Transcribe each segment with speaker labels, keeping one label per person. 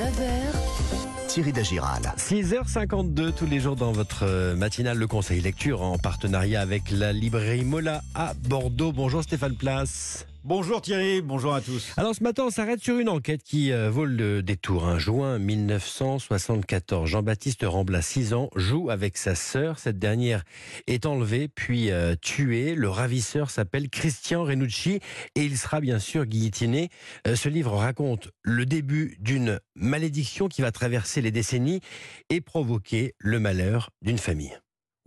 Speaker 1: 9h,
Speaker 2: Thierry Dagiral.
Speaker 3: 6h52 tous les jours dans votre euh, matinale Le Conseil Lecture en partenariat avec la librairie Mola à Bordeaux. Bonjour Stéphane Place.
Speaker 4: Bonjour Thierry, bonjour à tous.
Speaker 3: Alors ce matin, on s'arrête sur une enquête qui euh, vaut le détour. Un juin 1974, Jean-Baptiste Rambla, 6 ans, joue avec sa sœur. Cette dernière est enlevée puis euh, tuée. Le ravisseur s'appelle Christian Renucci et il sera bien sûr guillotiné. Euh, ce livre raconte le début d'une malédiction qui va traverser les décennies et provoquer le malheur d'une famille.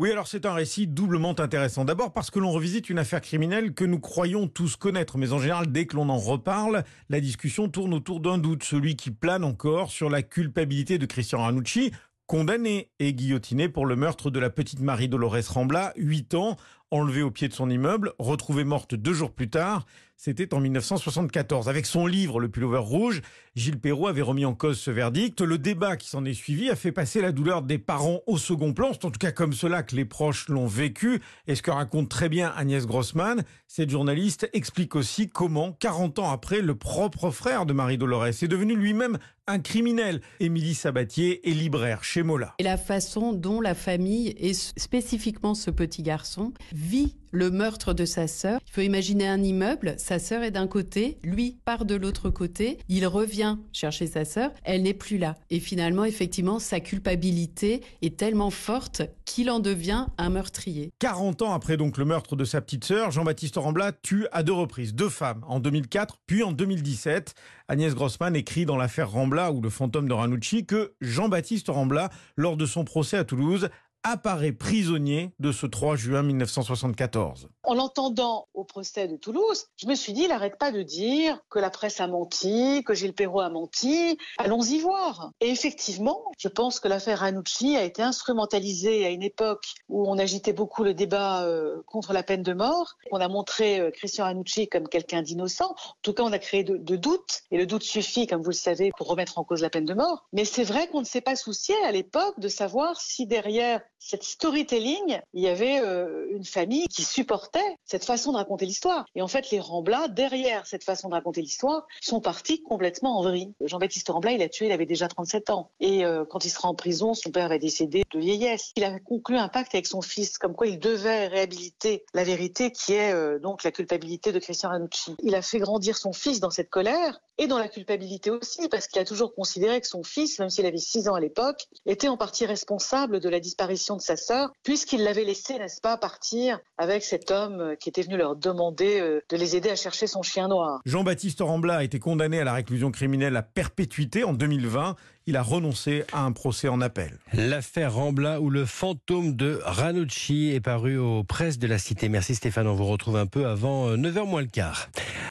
Speaker 4: Oui, alors c'est un récit doublement intéressant. D'abord parce que l'on revisite une affaire criminelle que nous croyons tous connaître, mais en général, dès que l'on en reparle, la discussion tourne autour d'un doute, celui qui plane encore sur la culpabilité de Christian Ranucci, condamné et guillotiné pour le meurtre de la petite Marie Dolores Rambla, 8 ans, enlevée au pied de son immeuble, retrouvée morte deux jours plus tard. C'était en 1974. Avec son livre Le pullover rouge, Gilles Perrault avait remis en cause ce verdict. Le débat qui s'en est suivi a fait passer la douleur des parents au second plan. C'est en tout cas comme cela que les proches l'ont vécu. Et ce que raconte très bien Agnès Grossman, cette journaliste explique aussi comment, 40 ans après, le propre frère de Marie Dolores est devenu lui-même un criminel. Émilie Sabatier est libraire chez Mola.
Speaker 5: Et la façon dont la famille, et spécifiquement ce petit garçon, vit le meurtre de sa sœur. Il faut imaginer un immeuble, sa sœur est d'un côté, lui part de l'autre côté, il revient chercher sa sœur, elle n'est plus là. Et finalement, effectivement, sa culpabilité est tellement forte qu'il en devient un meurtrier.
Speaker 4: 40 ans après donc le meurtre de sa petite sœur, Jean-Baptiste Rambla tue à deux reprises deux femmes, en 2004 puis en 2017. Agnès Grossman écrit dans l'affaire Rambla ou le fantôme de Ranucci que Jean-Baptiste Rambla, lors de son procès à Toulouse, apparaît prisonnier de ce 3 juin 1974.
Speaker 6: En l'entendant au procès de Toulouse, je me suis dit, il n'arrête pas de dire que la presse a menti, que Gilles Perrault a menti. Allons-y voir. Et effectivement, je pense que l'affaire Ranucci a été instrumentalisée à une époque où on agitait beaucoup le débat euh, contre la peine de mort. On a montré euh, Christian Ranucci comme quelqu'un d'innocent. En tout cas, on a créé de doutes. Et le doute suffit, comme vous le savez, pour remettre en cause la peine de mort. Mais c'est vrai qu'on ne s'est pas soucié à l'époque de savoir si derrière cette storytelling, il y avait euh, une famille qui supportait cette façon de raconter l'histoire. Et en fait, les Rambla, derrière cette façon de raconter l'histoire, sont partis complètement en vrille. Jean-Baptiste Rambla, il a tué, il avait déjà 37 ans. Et euh, quand il sera en prison, son père va décéder de vieillesse. Il a conclu un pacte avec son fils, comme quoi il devait réhabiliter la vérité qui est euh, donc la culpabilité de Christian Ranucci. Il a fait grandir son fils dans cette colère et dans la culpabilité aussi, parce qu'il a toujours considéré que son fils, même s'il avait 6 ans à l'époque, était en partie responsable de la disparition de sa sœur, puisqu'il l'avait laissé, n'est-ce pas, partir avec cet homme qui était venu leur demander euh, de les aider à chercher son chien noir.
Speaker 4: Jean-Baptiste Rambla a été condamné à la réclusion criminelle à perpétuité en 2020. Il a renoncé à un procès en appel.
Speaker 3: L'affaire Rambla ou le fantôme de Ranucci est paru aux presses de la cité. Merci Stéphane, on vous retrouve un peu avant 9h euh, moins le quart.